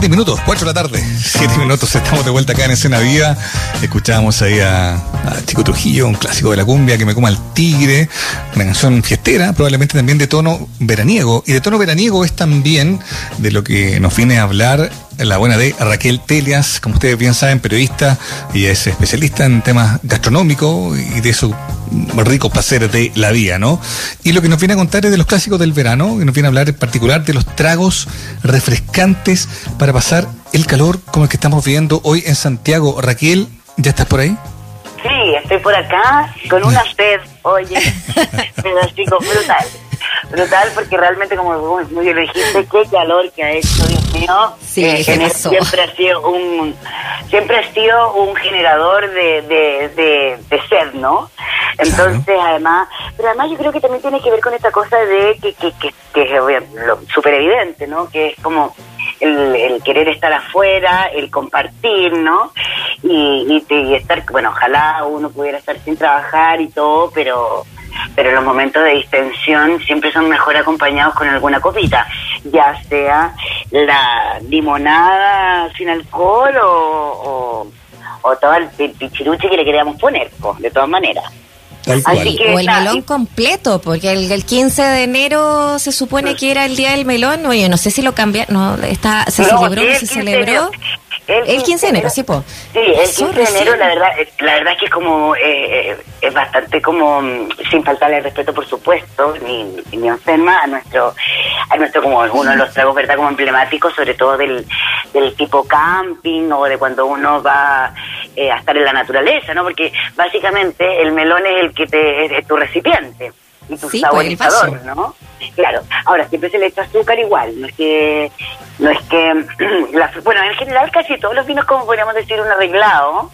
siete minutos, cuatro de la tarde. Siete minutos, estamos de vuelta acá en Escena Viva. Escuchábamos ahí a, Chico Trujillo, un clásico de la cumbia, que me coma el tigre. Una canción fiestera, probablemente también de tono veraniego. Y de tono veraniego es también de lo que nos viene a hablar la buena de Raquel Telias, como ustedes bien saben, periodista y es especialista en temas gastronómicos y de esos ricos placeres de la vida, ¿no? Y lo que nos viene a contar es de los clásicos del verano, y nos viene a hablar en particular de los tragos refrescantes para pasar el calor como el que estamos viviendo hoy en Santiago. Raquel, ¿ya estás por ahí? Sí, estoy por acá con una sed, oye, pero así brutal brutal porque realmente como muy bien dijiste qué calor que ha hecho Dios mío. Sí, eh, siempre ha sido un siempre ha sido un generador de, de, de, sed no entonces además pero además yo creo que también tiene que ver con esta cosa de que que, que, que es súper evidente no que es como el, el, querer estar afuera, el compartir, ¿no? Y, y, y, estar, bueno, ojalá uno pudiera estar sin trabajar y todo, pero pero los momentos de distensión siempre son mejor acompañados con alguna copita, ya sea la limonada sin alcohol o, o, todo el pichiruche que le queríamos poner, de todas maneras. o el melón completo, porque el, el, 15 de enero se supone que era el día del melón. Oye, no sé si lo cambiaron, no, está, se celebró, no se celebró. El 15, de enero, sí, po. Sí, el 15 de enero, la verdad, eh, la verdad es que es como, eh, eh, es bastante como, mm, sin faltarle el respeto, por supuesto, ni, ni enferma, a nuestro, a nuestro como uno de los tragos, ¿verdad?, como emblemáticos, sobre todo del, del tipo camping o de cuando uno va a estar en la naturaleza, ¿no? Porque básicamente el melón es el que te, es tu recipiente y tu saborizador, ¿no? Claro, ahora siempre se le echa azúcar igual, no es que, no es que, bueno, en general casi todos los vinos, como podríamos decir, un arreglado,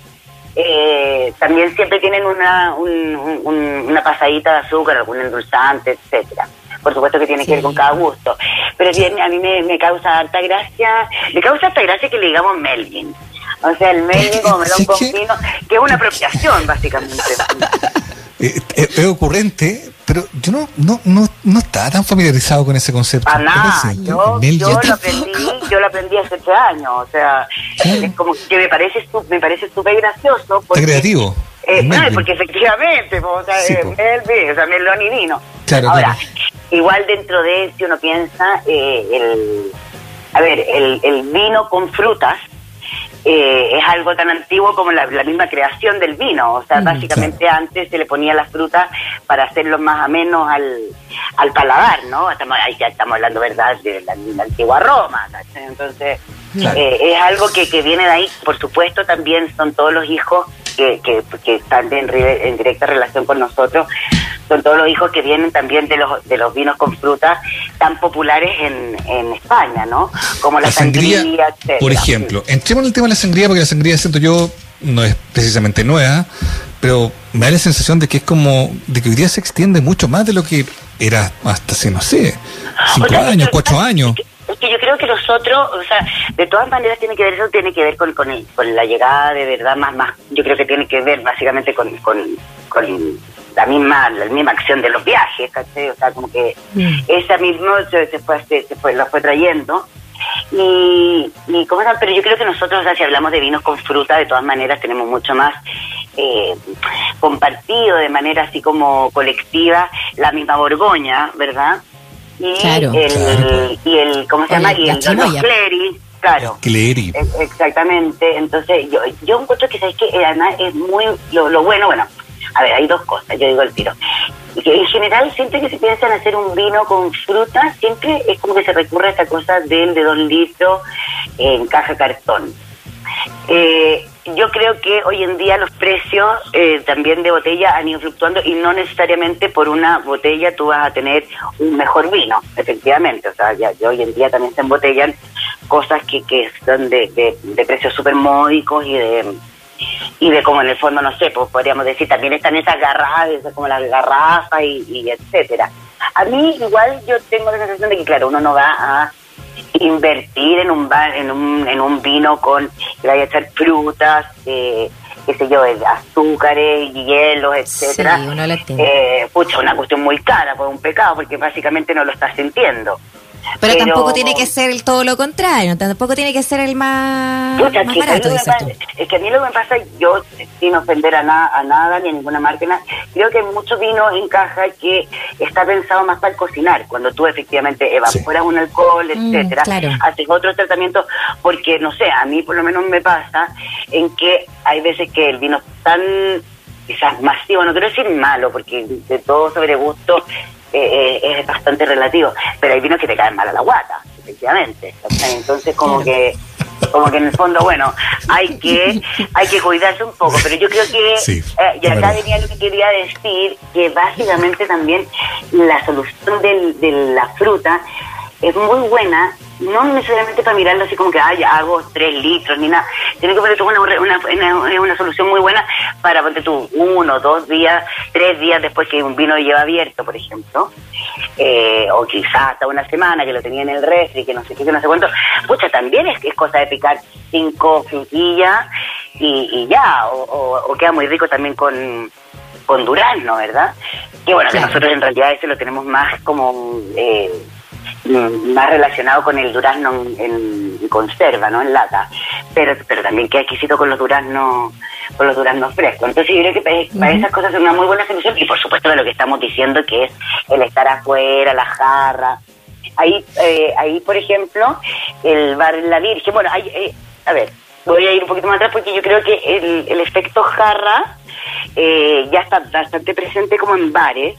eh, también siempre tienen una, una pasadita de azúcar, algún endulzante, etcétera. Por supuesto que tiene que ver con cada gusto. Pero bien, a mí me, causa harta gracia, me causa harta gracia que le digamos Melvin. O sea, el Melvin como melón con vino, que es una apropiación, básicamente. Eh, eh, es ocurrente, pero yo no, no, no, no estaba tan familiarizado con ese concepto. Ah, nada, yo, yo lo aprendí, yo lo aprendí hace tres años, o sea, es como que me parece me parece súper gracioso. Porque, creativo. Eh, no, porque efectivamente, o sea, sí, o sea, melón y vino. Ahora, igual dentro de, si uno piensa, eh, el, a ver, el, el vino con frutas, eh, es algo tan antiguo como la, misma creación del vino. O sea, mm, básicamente antes se le ponía la fruta para hacerlo más o menos al, al paladar, ¿no? Estamos, ahí ya estamos hablando, ¿verdad?, de la, antigua Roma. Entonces, eh, es algo que, que viene de ahí. Por supuesto, también son todos los hijos que, que, están en, en directa relación con nosotros son todos los hijos que vienen también de los de los vinos con fruta tan populares en, en España, ¿no? Como la, sangría, Por ejemplo, entremos en el tema de la sangría, porque la sangría, siento yo, no es precisamente nueva, pero me da la sensación de que es como, de que hoy día se extiende mucho más de lo que era hasta hace, no sé, cinco años, cuatro años. Que yo creo que nosotros, o sea, de todas maneras tiene que ver, eso tiene que ver con, con, con la llegada de verdad más, más, yo creo que tiene que ver básicamente con, con, con la misma la misma acción de los viajes, ¿cachai? O sea, como que mm. esa misma se, fue, se, fue, lo fue trayendo. Y, y ¿cómo Pero yo creo que nosotros, o sea, si hablamos de vinos con fruta, de todas maneras tenemos mucho más eh, compartido de manera así como colectiva la misma Borgoña, ¿verdad? Y claro, el, y el ¿cómo se llama? Y el Clery, claro. Clery. Exactamente. Entonces, yo, yo encuentro que, ¿sabes que Además es muy, lo, lo bueno, bueno, a ver, hay dos cosas, yo digo el tiro. Que en general, siempre que se piensa en hacer un vino con fruta, siempre es como que se recurre a esta cosa del de dos litros en caja cartón. Eh, yo creo que hoy en día los precios eh, también de botella han ido fluctuando y no necesariamente por una botella tú vas a tener un mejor vino, efectivamente. O sea, ya, hoy en día también se embotellan cosas que, que son de, de, precios súper módicos y de y de como en el fondo, no sé, pues podríamos decir, también están esas garrafas, como las garrafas y, etcétera. A mí igual yo tengo la sensación de que, claro, uno no va a invertir en un, en un, en un vino con que vaya a echar frutas, eh, qué sé yo, azúcares, hielos, etcétera. Sí, uno eh, pucha, una cuestión muy cara, pues un pecado, porque básicamente no lo estás sintiendo. Pero, tampoco tiene que ser el todo lo contrario, tampoco tiene que ser el más, barato, Es que a mí lo que me pasa, yo sin ofender a, a nada ni a ninguna marca, creo que mucho vino en caja que está pensado más para cocinar, cuando tú efectivamente evaporas un alcohol, mm, etcétera, haces otros tratamientos, porque no sé, a mí por lo menos me pasa en que hay veces que el vino es tan quizás masivo, no quiero decir malo, porque de todo sobre gusto eh, eh, es bastante relativo, pero hay vinos que te caen mal a la guata, efectivamente. Entonces como que como que en el fondo bueno hay que hay que cuidarse un poco pero yo creo que eh, y acá venía lo que quería decir que básicamente también la solución del, de la fruta es muy buena no necesariamente para mirarlo así como que ay, hago tres litros ni nada. Tiene que poner una, una, una, solución muy buena para ponte tú uno, dos días, tres días después que un vino lleva abierto, por ejemplo. Eh, o quizás hasta una semana que lo tenía en el refri, que no sé qué, que no sé cuánto. Pucha, también es, es cosa de picar cinco frutillas y, y ya. O, o, queda muy rico también con, con durazno, ¿verdad? Que bueno, que nosotros en realidad ese lo tenemos más como... Eh, más relacionado con el durazno en, conserva, ¿no? En lata. Pero, pero también queda exquisito con los duraznos, con los duraznos frescos. Entonces yo creo que para, esas cosas es una muy buena solución y por supuesto de lo que estamos diciendo que es el estar afuera, la jarra. Ahí, eh, ahí por ejemplo, el bar La Virgen, bueno, hay, eh, a ver, voy a ir un poquito más atrás porque yo creo que el, el efecto jarra eh, ya está bastante presente como en bares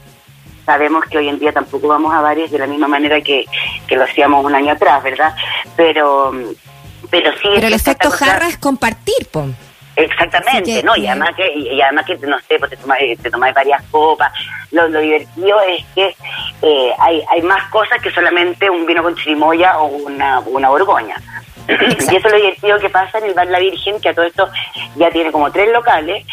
sabemos que hoy en día tampoco vamos a bares de la misma manera que, lo hacíamos un año atrás, ¿verdad? Pero, pero sí. Pero el efecto jarra es compartir, po. Exactamente, ¿no? Y además que, y además que no sé, pues te tomas, te varias copas. Lo, divertido es que eh, hay, hay más cosas que solamente un vino con chirimoya o una, una borgoña. y eso es lo divertido que pasa en el Bar La Virgen, que a todo esto ya tiene como tres locales.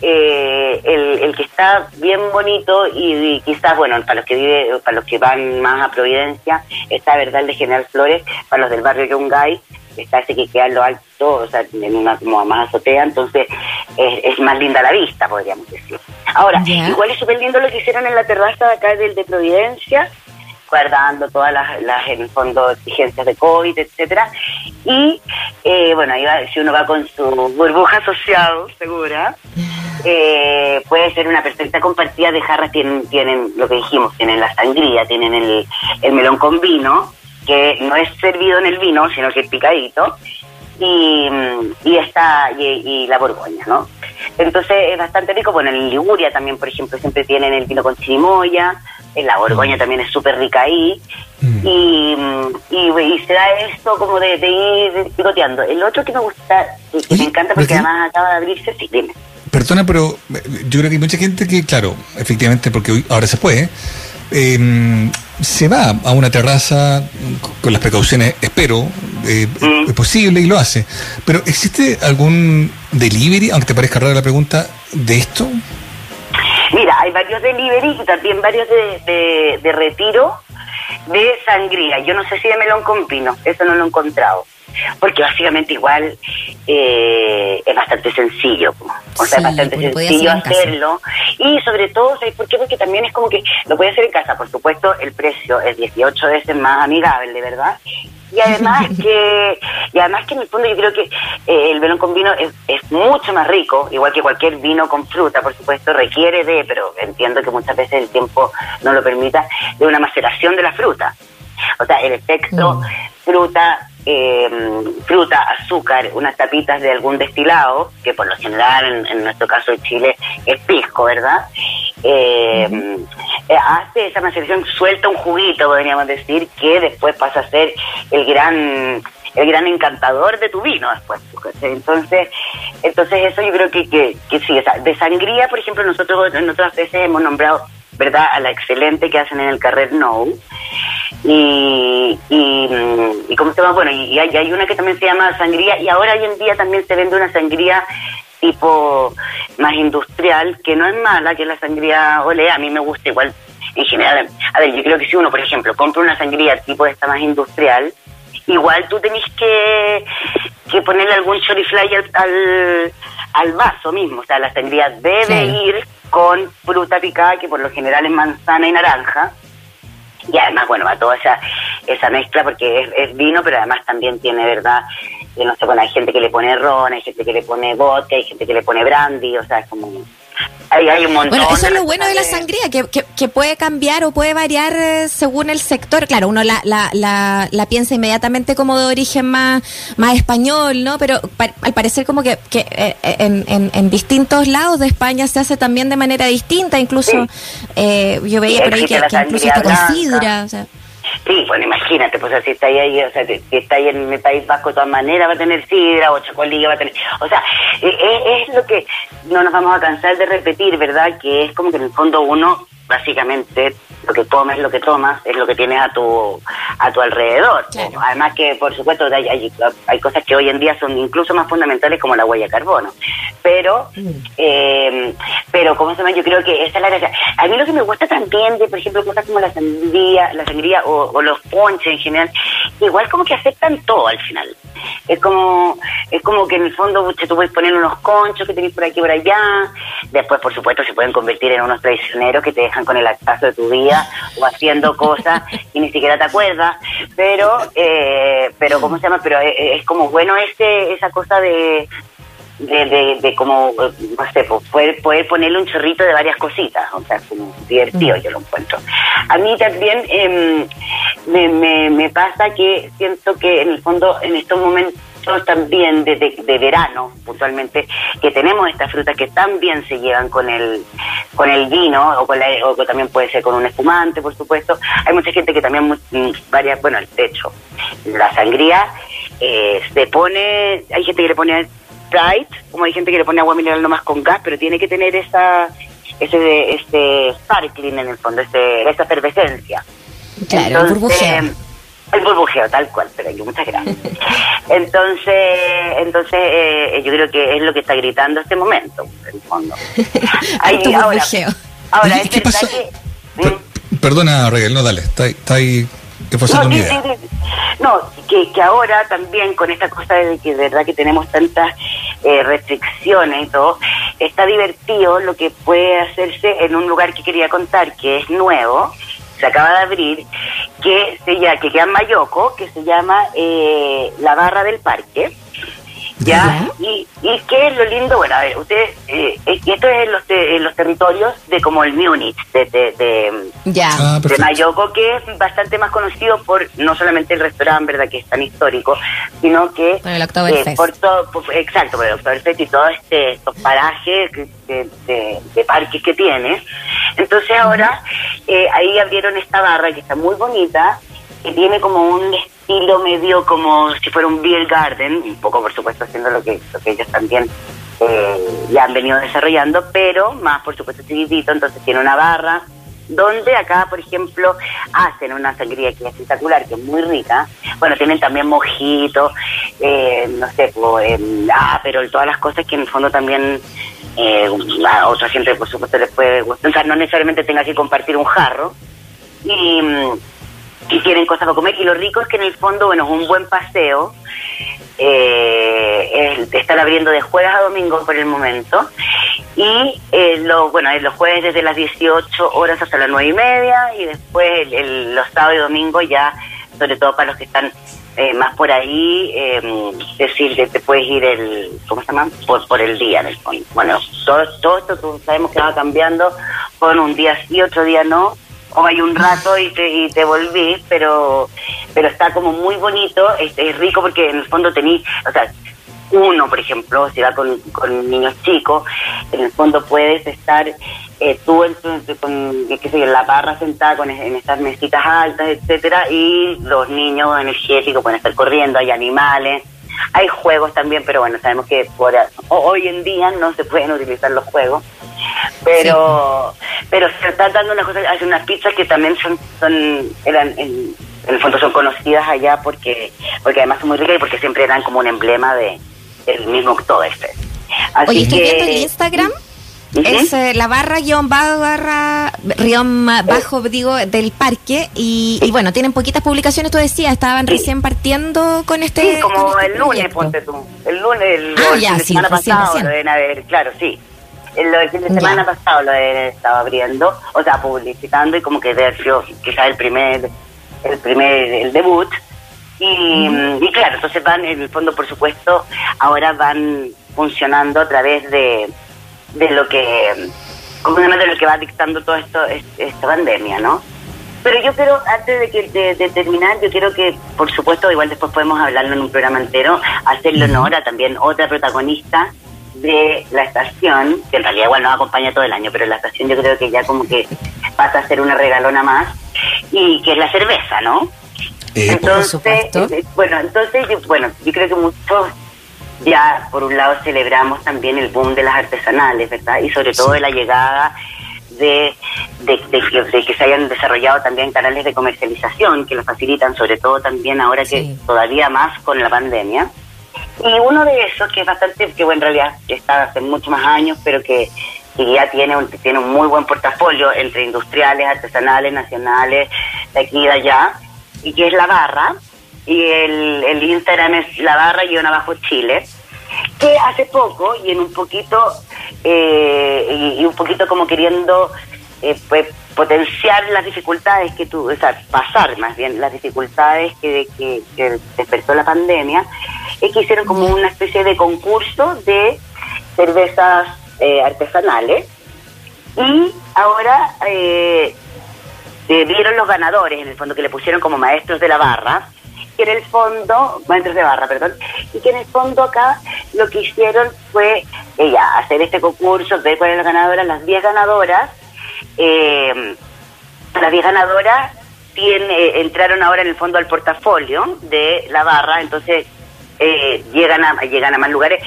Eh, el, que está bien bonito y, quizás, bueno, para los que vive, para los que van más a Providencia, está Verdad de General Flores, para los del barrio Yungay, está ese que queda en lo alto, o sea, en una como más azotea, entonces es, más linda la vista, podríamos decir. Ahora, igual es súper lindo lo que hicieron en la terraza de acá del de Providencia, guardando todas las, las, en el fondo, exigencias de COVID, etcétera. Y, eh, bueno, ahí va, si uno va con su burbuja social, segura, eh, puede ser una perfecta compartida de jarras. Tienen, tienen lo que dijimos, tienen la sangría, tienen el, el melón con vino, que no es servido en el vino, sino que es picadito, y, y, esta, y, la borgoña, ¿no? Entonces es bastante rico. Bueno, en Liguria también, por ejemplo, siempre tienen el vino con chirimoya, la Borgoña mm. también es súper rica ahí. Mm. Y, y, se da esto como de, ir picoteando. El otro que me gusta, que me encanta porque además acaba de abrirse, sí, dime. Perdona, pero eh, yo creo que hay mucha gente que, claro, efectivamente, porque hoy, ahora se puede, eh, se va a una terraza con las precauciones, espero, eh, mm. es posible y lo hace. Pero ¿existe algún delivery, aunque te parezca rara la pregunta, de esto? Mira, hay varios delivery y también varios de, de, retiro de sangría. Yo no sé si de melón con pino, eso no lo he encontrado. Porque básicamente igual eh, es bastante sencillo. O sea, es bastante sencillo hacerlo. Y sobre todo, ¿sabes por qué? Porque también es como que lo puedes hacer en casa. Por supuesto, el precio es 18 veces más amigable, ¿verdad? Y además que y además que en el fondo yo creo que eh, el melón con vino es, es, mucho más rico igual que cualquier vino con fruta por supuesto requiere de pero entiendo que muchas veces el tiempo no lo permita de una maceración de la fruta o sea el efecto mm. fruta eh, fruta, azúcar, unas tapitas de algún destilado, que por lo general en, nuestro caso de Chile es pisco, ¿verdad? Eh, eh, hace esa maceración, suelta un juguito, podríamos decir, que después pasa a ser el gran el gran encantador de tu vino después. Entonces, entonces eso yo creo que, que, sí, de sangría, por ejemplo, nosotros en otras veces hemos nombrado ¿verdad? A la excelente que hacen en el Carrer No. Y, y, y ¿cómo se llama? Bueno, y hay, hay, una que también se llama sangría y ahora hoy en día también se vende una sangría tipo más industrial, que no es mala, que es la sangría olea, a mí me gusta igual en general. A ver, yo creo que si uno, por ejemplo, compra una sangría tipo esta más industrial, igual tú tenés que, que ponerle algún chorifly al, al, al vaso mismo, o sea, la sangría debe ir con fruta picada, que por lo general es manzana y naranja. Y además, bueno, va toda esa, esa mezcla porque es, vino, pero además también tiene, ¿verdad? no sé, bueno, hay gente que le pone ron, hay gente que le pone vodka, hay gente que le pone brandy, o sea, es como hay, un montón bueno, eso es lo bueno de la sangría, que, que, puede cambiar o puede variar eh, según el sector. Claro, uno la, la, la, piensa inmediatamente como de origen más, más español, ¿no? Pero al parecer como que, que eh, en, en, distintos lados de España se hace también de manera distinta. Incluso eh, yo veía por ahí que, incluso está con sidra. O sea. Sí, bueno, imagínate, pues si está ahí, o sea, si está ahí en el País Vasco de todas maneras va a tener sidra o chocolilla va a tener... O sea, es, eh, es lo que no nos vamos a cansar de repetir, ¿verdad? Que es como que en el fondo uno básicamente lo que comes, lo que tomas, es lo que tienes a tu a tu alrededor. Además que, por supuesto, hay, hay, cosas que hoy en día son incluso más fundamentales como la huella de carbono. Pero, mm. eh, pero ¿cómo se llama? Yo creo que esa es la gracia. A mí lo que me gusta también de, por ejemplo, cosas como la sandía, la sangría o, los ponches en general, igual como que afectan todo al final. Es como es como que en el fondo tú puedes poner unos conchos que tenés por aquí y por allá. Después, por supuesto, se pueden convertir en unos traicioneros que te dejan con el actazo de tu vida o haciendo cosas y ni siquiera te acuerdas. Pero, eh, pero ¿cómo se llama? Pero es, como bueno ese, esa cosa de, de, de, como, no sé, pues, poder, poder ponerle un chorrito de varias cositas, o sea, como divertido mm. yo lo encuentro. A mí también em, me, me, me pasa que siento que en el fondo en estos momentos también de, de, verano, puntualmente, que tenemos estas frutas que también se llevan con el con el vino o, con la, o también puede ser con un espumante, por supuesto. Hay mucha gente que también, mm, varias, bueno, de hecho, la sangría eh, se pone, hay gente que le pone Sprite, como hay gente que le pone agua mineral nomás con gas, pero tiene que tener esa ese este sparkling en el fondo, ese, esa efervescencia. Claro, Entonces, el burbujeo, tal cual, pero hay muchas gracias. Entonces, entonces eh, yo creo que es lo que está gritando este momento, en el fondo. Hay, ahora, ahora es ¿Qué pasa? que... ¿Mm? Perdona, Reguel, no, dale, está, está ahí... ¿Qué no, no que, que ahora también con esta cosa de que de verdad que tenemos tantas eh, restricciones y todo, está divertido lo que puede hacerse en un lugar que quería contar, que es nuevo, se acaba de abrir, que, se llama, que queda en Mayoco, que se llama eh, La Barra del Parque. ¿Ya? Y, y qué es lo lindo, bueno, a ver, ustedes, eh, esto es en los, los territorios de como el Múnich, de, de, de, ah, de, Mayoco, que es bastante más conocido por no solamente el restaurante, ¿verdad?, que es tan histórico, sino que... Por el Oktoberfest. Eh, por todo, exacto, por el Oktoberfest y todos este, estos parajes de, de, parques que tiene. Entonces ahora eh, ahí abrieron esta barra que está muy bonita, que tiene como un estilo medio como si fuera un beer garden, un poco por supuesto haciendo lo que, lo ellos también eh, ya han venido desarrollando, pero más por supuesto chiquitito, entonces tiene una barra donde acá, por ejemplo, hacen una sangría que es espectacular, que es muy rica. Bueno, tienen también mojito, eh, no sé, ah, pero todas las cosas que en el fondo también eh, a otra gente, por supuesto, les puede gustar. No necesariamente tenga que compartir un jarro. Y, mm, y tienen cosas para comer. Y lo rico es que en el fondo, bueno, es un buen paseo. Eh, están abriendo de jueves a domingo por el momento. Y eh, lo, bueno, los jueves desde las 18 horas hasta las 9 y media. Y después los sábados y domingos ya, sobre todo para los que están eh, más por ahí, eh, decir, que te puedes ir el, ¿cómo se llama? Por, por el día, en el fondo. Bueno, todo, todo esto sabemos que va cambiando, con un día sí, otro día no, o hay un rato y te, y te volví, pero pero está como muy bonito, es, rico porque en el fondo tenéis, o sea, uno, por ejemplo, si va con, con niños chicos, en el fondo puedes estar eh, tú en, con, qué sé la barra sentada con, en estas mesitas altas, etcétera, y los niños energéticos pueden estar corriendo, hay animales, hay juegos también, pero bueno, sabemos que por, hoy en día no se pueden utilizar los juegos, pero pero se están dando unas cosas, hay unas pizzas que también son, son eran en, el fondo son conocidas allá porque porque además son muy ricas y porque siempre eran como un emblema de el mismo Oktoberfest. Así Oye, estoy viendo en Instagram es eh, la barra guion barra guion bajo, digo, del parque. Y, bueno, tienen poquitas publicaciones, tú decías, estaban recién partiendo con este. Sí, como este el lunes, ponte tú. El lunes, el, ah, ya, el sí, semana pasado lo deben haber, claro, sí. El, el fin de semana pasado lo deben estado abriendo, o sea, publicitando y como que debe haber sido quizás el primer el primer, el debut. Y, y, claro, entonces van, en el fondo, por supuesto, ahora van funcionando a través de, de lo que, de lo que va dictando todo esto, esta pandemia, ¿no? Pero yo quiero, antes de, que, de, terminar, yo quiero que, por supuesto, igual después podemos hablarlo en un programa entero, hacerle honor a también otra protagonista de la estación, que en realidad igual nos acompaña todo el año, pero la estación yo creo que ya como que pasa a ser una regalona más, y que es la cerveza, ¿no? Eh, entonces, eh, bueno, entonces, yo, bueno, yo creo que muchos ya, por un lado, celebramos también el boom de las artesanales, ¿verdad? Y sobre todo de la llegada de, de, que se hayan desarrollado también canales de comercialización que lo facilitan, sobre todo también ahora que todavía más con la pandemia. Y uno de esos, que es bastante, que bueno, en realidad está hace muchos más años, pero que, ya tiene un, tiene un muy buen portafolio entre industriales, artesanales, nacionales, de aquí y de allá, y que es La Barra, y el, el Instagram es La Barra y abajo Chile, que hace poco, y en un poquito eh, y, un poquito como queriendo eh, pues, potenciar las dificultades que tú, o sea, pasar más bien las dificultades que, que, despertó la pandemia, es que hicieron como una especie de concurso de cervezas eh, artesanales y ahora eh, vieron los ganadores, en el fondo, que le pusieron como maestros de la barra que en el fondo, maestros de barra, perdón, y que en el fondo acá lo que hicieron fue eh, hacer este concurso, ver cuáles las ganadoras, las 10 ganadoras, eh, las 10 ganadoras tiene, eh, entraron ahora en el fondo al portafolio de la barra, entonces eh, llegan a llegan a más lugares.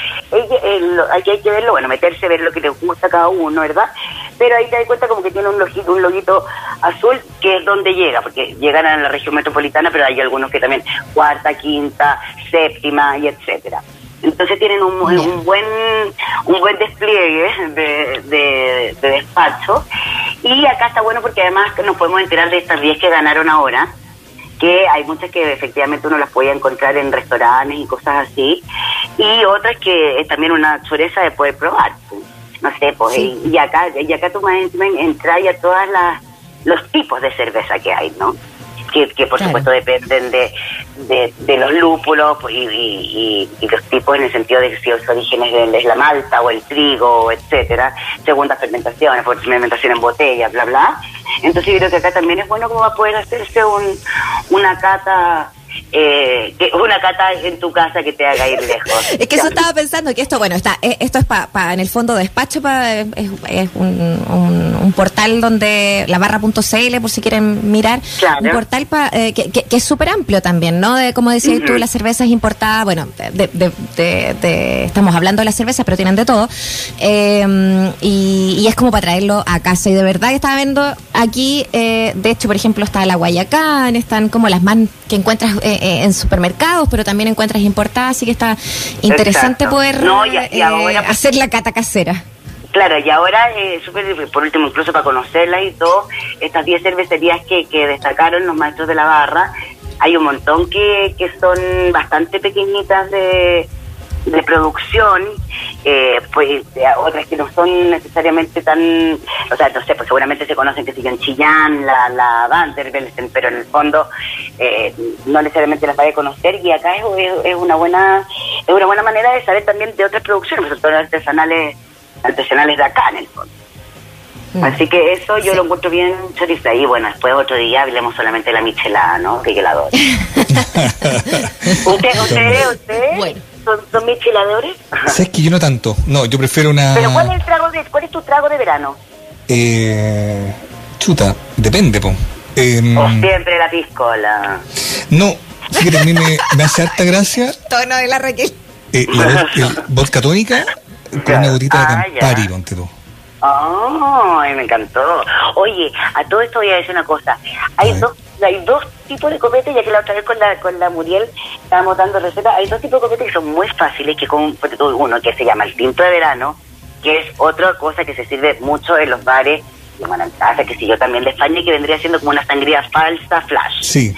aquí hay que verlo, bueno, meterse, ver lo que le gusta a cada uno, ¿verdad? Pero ahí te das cuenta como que tiene un loguito, un loguito azul, que es donde llega, porque llegan a la región metropolitana, pero hay algunos que también cuarta, quinta, séptima y etcétera. Entonces tienen un, un buen un buen despliegue de, de, de despacho. Y acá está bueno porque además nos podemos enterar de estas 10 que ganaron ahora que hay muchas que efectivamente uno las puede encontrar en restaurantes y cosas así, y otras que es también una chureza de poder probar. Pues. No sé, pues, y, acá, y acá tú entras a todas las los tipos de cerveza que hay, ¿no? Que, que por supuesto dependen de, de, los lúpulos pues, y, y, los tipos en el sentido de si los orígenes de, la malta o el trigo, etcétera, segundas fermentaciones, fermentación en botella, bla, bla. Entonces yo creo que acá también es bueno como va a poder hacerse un, una cata eh, una cata en tu casa que te haga ir lejos. es que eso estaba pensando que esto, bueno, está eh, esto es para en el fondo despacho, para es, un, un, portal donde la barra.cl por si quieren mirar, un portal pa, eh, que, que, es súper amplio también, ¿no? De como decías tú, las cervezas importadas, bueno, de, estamos hablando de las cervezas, pero tienen de todo, em, y, es como para traerlo a casa. Y de verdad que estaba viendo aquí, de hecho, por ejemplo, está la Guayacán, están como las más que encuentras eh, eh, en supermercados, pero también encuentras importadas, así que está interesante poder eh, hacer la cata casera. Claro, y ahora, por último, incluso para conocerlas y todo, estas 10 cervecerías que, que destacaron los maestros de la barra, hay un montón que, que son bastante pequeñitas de, de producción, eh, pues otras que no son necesariamente tan, o sea, no sé, pues seguramente se conocen que siguen Chillán, la, la Vanderbilt, pero en el fondo eh, no necesariamente las vaya a conocer y acá es, es, una buena es una buena manera de saber también de otras producciones, sobre todo artesanales artesanales de acá en el fondo. Mm. Así que eso yo lo encuentro bien choriza. Y bueno, después otro día hablemos solamente de la michelada, ¿no? Que yo la adoro. ¿Usted, usted, usted? Bueno. ¿Son, son micheladores? ¿Sabes que yo no tanto? No, yo prefiero una... ¿Pero cuál es, el trago de, cuál es tu trago de verano? Eh, chuta, depende, po. Eh, o siempre la piscola. No, fíjate, a mí me, me hace harta gracia... Tono de la Raquel. Eh, la vodka tónica con una gotita de ah, Campari, ponte tú. ¡Ay, me encantó! Oye, a todo esto voy a decir una cosa. Hay dos hay dos tipos de copetes, ya que la otra vez con la, con la Muriel estábamos dando recetas, hay dos tipos de copetes que son muy fáciles, que con uno que se llama el tinto de verano, que es otra cosa que se sirve mucho en los bares, y en casa, que si yo también de España, que vendría siendo como una sangría falsa, flash. Sí,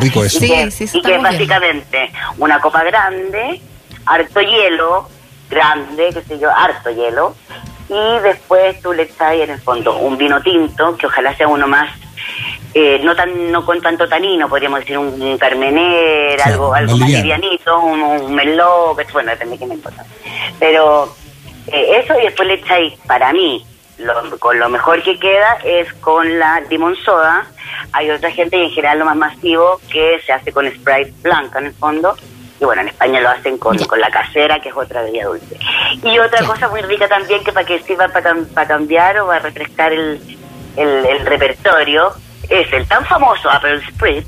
rico eso. Y que, sí, y que es básicamente una copa grande, harto hielo, grande, qué sé yo, harto hielo, y después tú le echas en el fondo un vino tinto, que ojalá sea uno más eh, no tan no con tanto tanino, podríamos decir un, carmener, algo algo más livianito, un, un meló, bueno, depende de qué me importa. Pero eh, eso y después le echáis, para mí, con lo mejor que queda es con la limón soda. Hay otra gente y en general lo más masivo que se hace con Sprite blanca en el fondo. Y bueno, en España lo hacen con, con la casera, que es otra bebida dulce. Y otra cosa muy rica también que para que sirva para, para cambiar o para refrescar el, el, repertorio es el tan famoso Apple Spritz,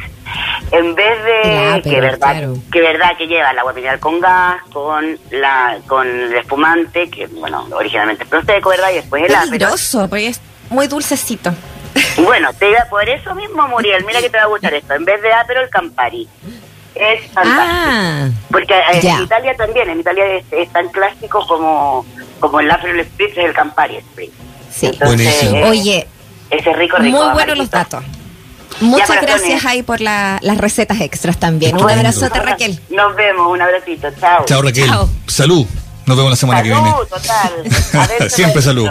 en vez de que verdad que verdad que lleva el agua mineral con gas con la con el espumante que bueno originalmente es prosecco verdad y después el peligroso porque es muy dulcecito. Bueno te por eso mismo Muriel mira que te va a gustar esto en vez de Aperol Campari. Es fantástico. Ah, porque en Italia también en Italia es, tan clásico como como el Aperol Spritz es el Campari Spritz. Sí. Buenísimo. oye ese rico rico muy buenos los datos Muchas gracias ahí por las recetas extras también. Un abrazote, Raquel. Nos vemos, un abracito. Chao. Chao, Raquel. Salud. Nos vemos la semana que viene. Salud, total. Siempre salud.